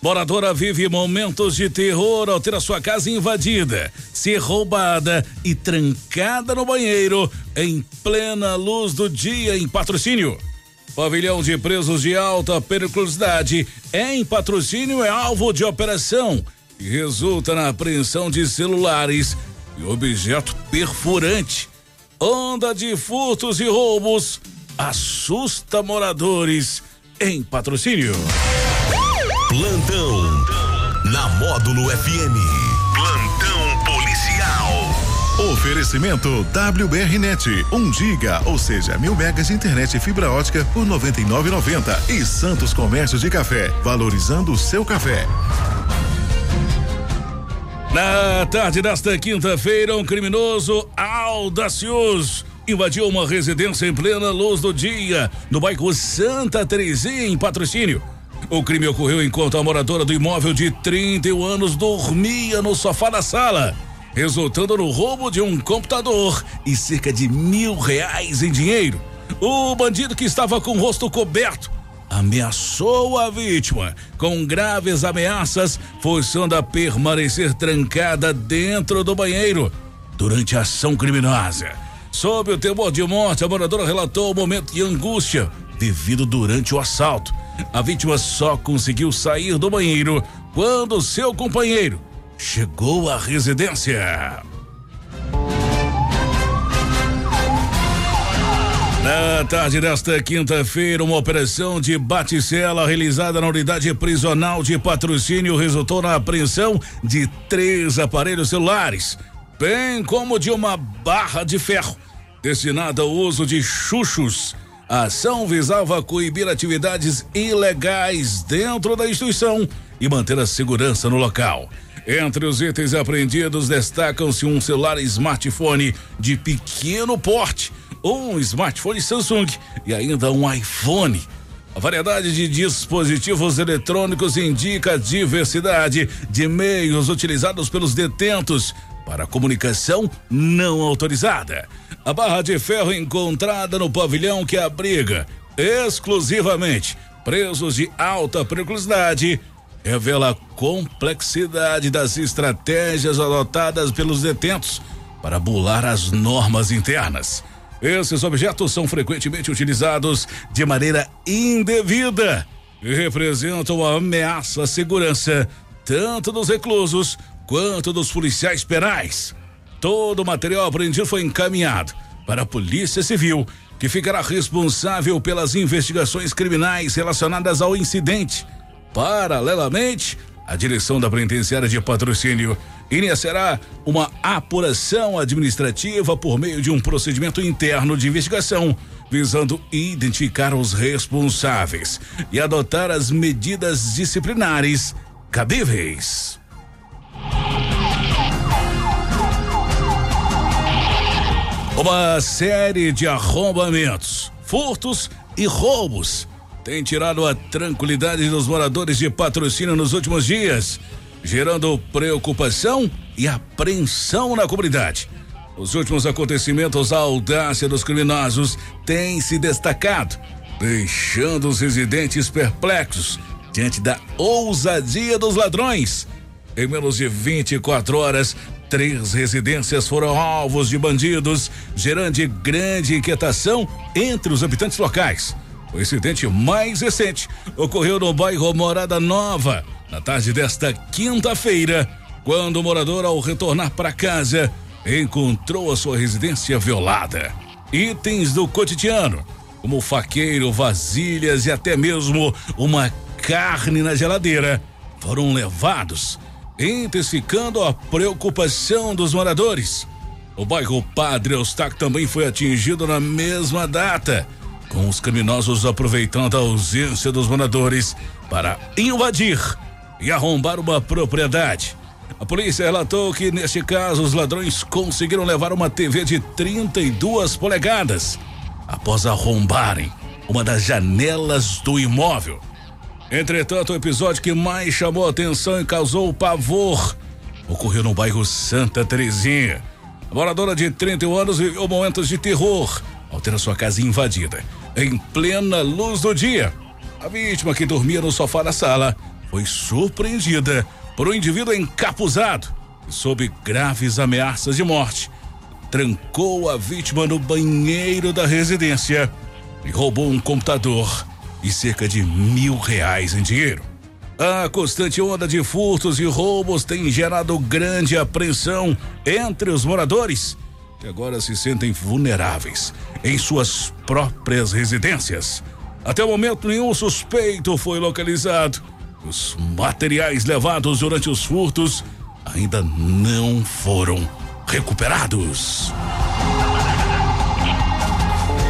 Moradora vive momentos de terror ao ter a sua casa invadida, ser roubada e trancada no banheiro em plena luz do dia em patrocínio. Pavilhão de presos de alta periculosidade em patrocínio é alvo de operação e resulta na apreensão de celulares e objeto perfurante. Onda de furtos e roubos assusta moradores em patrocínio. Plantão na Módulo FM. Plantão policial. Oferecimento WBRnet, 1 um giga, ou seja, mil megas de internet e fibra ótica por 99,90 e Santos Comércio de Café, valorizando o seu café. Na tarde desta quinta-feira, um criminoso audacioso invadiu uma residência em plena luz do dia, no bairro Santa Terezinha, em patrocínio. O crime ocorreu enquanto a moradora do imóvel de 31 anos dormia no sofá da sala, resultando no roubo de um computador e cerca de mil reais em dinheiro. O bandido que estava com o rosto coberto ameaçou a vítima com graves ameaças, forçando a permanecer trancada dentro do banheiro durante a ação criminosa. Sob o temor de morte, a moradora relatou o momento de angústia vivido durante o assalto. A vítima só conseguiu sair do banheiro quando seu companheiro chegou à residência. Na tarde desta quinta-feira, uma operação de baticela realizada na unidade prisional de patrocínio resultou na apreensão de três aparelhos celulares, bem como de uma barra de ferro destinada ao uso de chuchos a ação visava coibir atividades ilegais dentro da instituição e manter a segurança no local. Entre os itens apreendidos destacam-se um celular smartphone de pequeno porte, um smartphone Samsung e ainda um iPhone. A variedade de dispositivos eletrônicos indica a diversidade de meios utilizados pelos detentos para comunicação não autorizada a barra de ferro encontrada no pavilhão que abriga exclusivamente presos de alta periculosidade revela a complexidade das estratégias adotadas pelos detentos para bular as normas internas. Esses objetos são frequentemente utilizados de maneira indevida e representam uma ameaça à segurança tanto dos reclusos quanto dos policiais penais. Todo o material apreendido foi encaminhado para a Polícia Civil, que ficará responsável pelas investigações criminais relacionadas ao incidente. Paralelamente, a direção da penitenciária de patrocínio iniciará uma apuração administrativa por meio de um procedimento interno de investigação, visando identificar os responsáveis e adotar as medidas disciplinares cabíveis. Uma série de arrombamentos, furtos e roubos tem tirado a tranquilidade dos moradores de patrocínio nos últimos dias, gerando preocupação e apreensão na comunidade. Os últimos acontecimentos, a audácia dos criminosos tem se destacado, deixando os residentes perplexos diante da ousadia dos ladrões. Em menos de 24 horas, Três residências foram alvos de bandidos, gerando grande inquietação entre os habitantes locais. O incidente mais recente ocorreu no bairro Morada Nova, na tarde desta quinta-feira, quando o morador, ao retornar para casa, encontrou a sua residência violada. Itens do cotidiano, como faqueiro, vasilhas e até mesmo uma carne na geladeira, foram levados intensificando a preocupação dos moradores. O bairro Padre Eustáquio também foi atingido na mesma data, com os criminosos aproveitando a ausência dos moradores para invadir e arrombar uma propriedade. A polícia relatou que neste caso os ladrões conseguiram levar uma TV de 32 polegadas após arrombarem uma das janelas do imóvel. Entretanto, o episódio que mais chamou atenção e causou pavor ocorreu no bairro Santa Terezinha. A moradora de 31 anos viveu momentos de terror ao ter a sua casa invadida em plena luz do dia. A vítima, que dormia no sofá da sala, foi surpreendida por um indivíduo encapuzado e sob graves ameaças de morte. Trancou a vítima no banheiro da residência e roubou um computador e cerca de mil reais em dinheiro. A constante onda de furtos e roubos tem gerado grande apreensão entre os moradores, que agora se sentem vulneráveis em suas próprias residências. Até o momento, nenhum suspeito foi localizado. Os materiais levados durante os furtos ainda não foram recuperados.